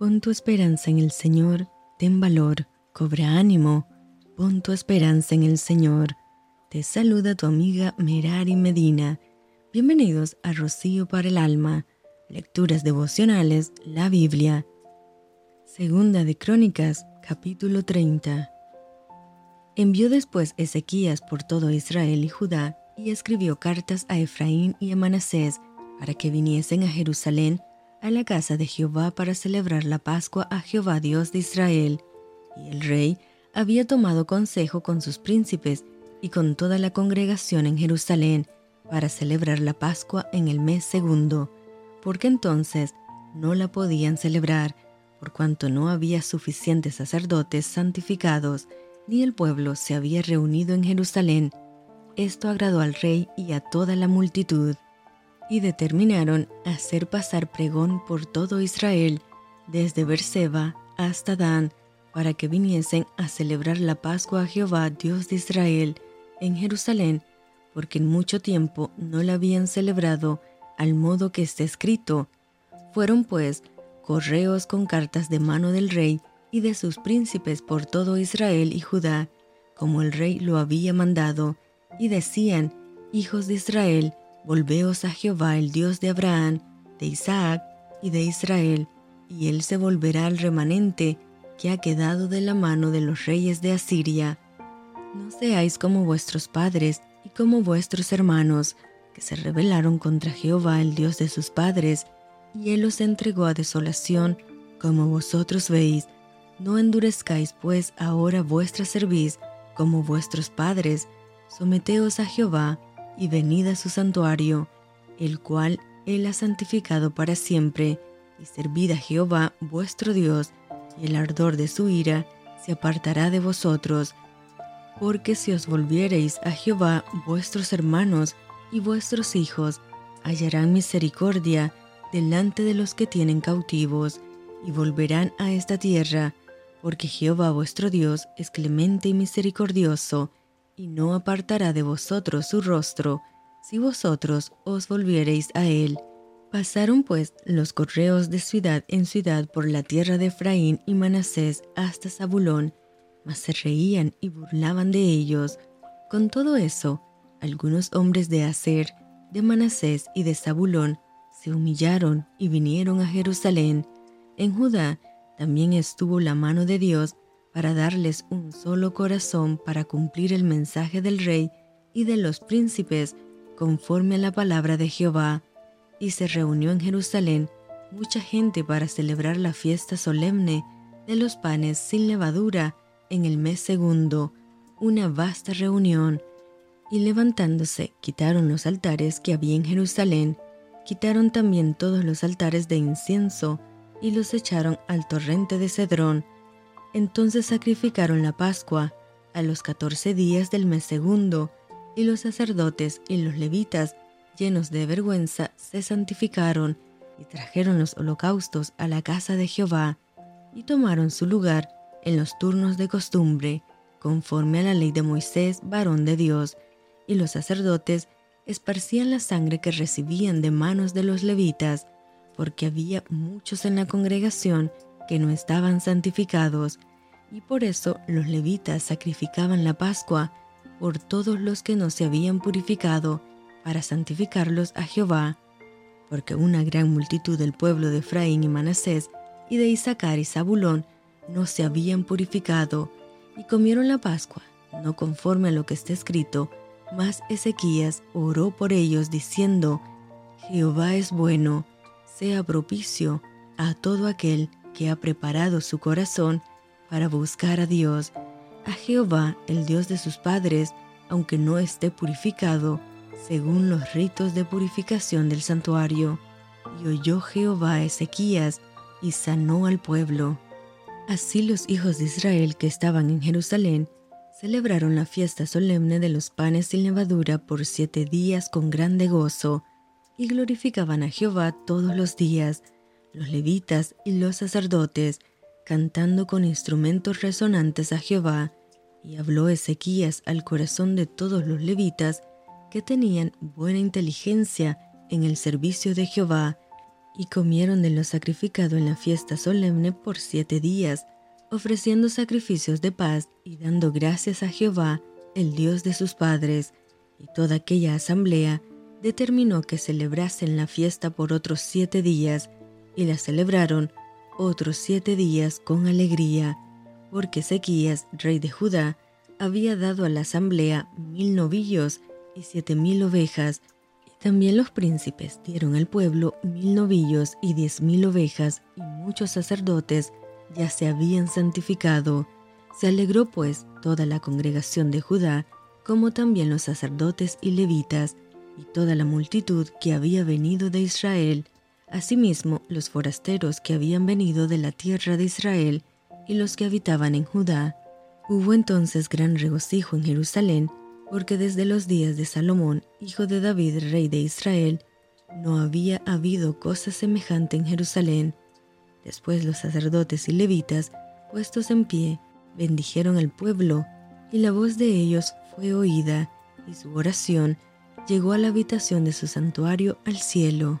Pon tu esperanza en el Señor, ten valor, cobra ánimo, pon tu esperanza en el Señor. Te saluda tu amiga Merari Medina. Bienvenidos a Rocío para el Alma, Lecturas Devocionales, la Biblia. Segunda de Crónicas, capítulo 30. Envió después Ezequías por todo Israel y Judá y escribió cartas a Efraín y a Manasés para que viniesen a Jerusalén a la casa de Jehová para celebrar la Pascua a Jehová Dios de Israel. Y el rey había tomado consejo con sus príncipes y con toda la congregación en Jerusalén para celebrar la Pascua en el mes segundo, porque entonces no la podían celebrar, por cuanto no había suficientes sacerdotes santificados, ni el pueblo se había reunido en Jerusalén. Esto agradó al rey y a toda la multitud y determinaron hacer pasar pregón por todo Israel, desde Berseba hasta Dan, para que viniesen a celebrar la Pascua a Jehová, Dios de Israel, en Jerusalén, porque en mucho tiempo no la habían celebrado al modo que está escrito. Fueron pues correos con cartas de mano del rey y de sus príncipes por todo Israel y Judá, como el rey lo había mandado, y decían, Hijos de Israel, Volveos a Jehová, el Dios de Abraham, de Isaac y de Israel, y él se volverá al remanente que ha quedado de la mano de los reyes de Asiria. No seáis como vuestros padres y como vuestros hermanos, que se rebelaron contra Jehová, el Dios de sus padres, y él los entregó a desolación, como vosotros veis. No endurezcáis pues ahora vuestra cerviz, como vuestros padres, someteos a Jehová, y venid a su santuario, el cual Él ha santificado para siempre, y servid a Jehová vuestro Dios, y el ardor de su ira se apartará de vosotros. Porque si os volviereis a Jehová vuestros hermanos y vuestros hijos, hallarán misericordia delante de los que tienen cautivos, y volverán a esta tierra, porque Jehová vuestro Dios es clemente y misericordioso, y no apartará de vosotros su rostro, si vosotros os volviereis a él. Pasaron pues los correos de ciudad en ciudad por la tierra de Efraín y Manasés hasta Zabulón, mas se reían y burlaban de ellos. Con todo eso, algunos hombres de Aser, de Manasés y de Zabulón se humillaron y vinieron a Jerusalén. En Judá también estuvo la mano de Dios para darles un solo corazón para cumplir el mensaje del rey y de los príncipes conforme a la palabra de Jehová. Y se reunió en Jerusalén mucha gente para celebrar la fiesta solemne de los panes sin levadura en el mes segundo, una vasta reunión. Y levantándose, quitaron los altares que había en Jerusalén, quitaron también todos los altares de incienso, y los echaron al torrente de Cedrón, entonces sacrificaron la Pascua a los catorce días del mes segundo, y los sacerdotes y los levitas, llenos de vergüenza, se santificaron y trajeron los holocaustos a la casa de Jehová, y tomaron su lugar en los turnos de costumbre, conforme a la ley de Moisés, varón de Dios, y los sacerdotes esparcían la sangre que recibían de manos de los levitas, porque había muchos en la congregación que no estaban santificados, y por eso los levitas sacrificaban la Pascua por todos los que no se habían purificado, para santificarlos a Jehová, porque una gran multitud del pueblo de Efraín y Manasés y de Isaacar y Zabulón no se habían purificado, y comieron la Pascua, no conforme a lo que está escrito, mas Ezequías oró por ellos diciendo, Jehová es bueno, sea propicio a todo aquel que ha preparado su corazón para buscar a Dios, a Jehová, el Dios de sus padres, aunque no esté purificado, según los ritos de purificación del santuario. Y oyó Jehová a Ezequías y sanó al pueblo. Así los hijos de Israel que estaban en Jerusalén celebraron la fiesta solemne de los panes sin levadura por siete días con grande gozo, y glorificaban a Jehová todos los días, los levitas y los sacerdotes, cantando con instrumentos resonantes a Jehová, y habló Ezequías al corazón de todos los levitas que tenían buena inteligencia en el servicio de Jehová, y comieron de lo sacrificado en la fiesta solemne por siete días, ofreciendo sacrificios de paz y dando gracias a Jehová, el Dios de sus padres, y toda aquella asamblea determinó que celebrasen la fiesta por otros siete días, y la celebraron otros siete días con alegría, porque Ezequías, rey de Judá, había dado a la asamblea mil novillos y siete mil ovejas, y también los príncipes dieron al pueblo mil novillos y diez mil ovejas, y muchos sacerdotes ya se habían santificado. Se alegró pues toda la congregación de Judá, como también los sacerdotes y levitas, y toda la multitud que había venido de Israel, asimismo los forasteros que habían venido de la tierra de Israel, y los que habitaban en Judá. Hubo entonces gran regocijo en Jerusalén, porque desde los días de Salomón, hijo de David, rey de Israel, no había habido cosa semejante en Jerusalén. Después los sacerdotes y levitas, puestos en pie, bendijeron al pueblo, y la voz de ellos fue oída, y su oración llegó a la habitación de su santuario al cielo.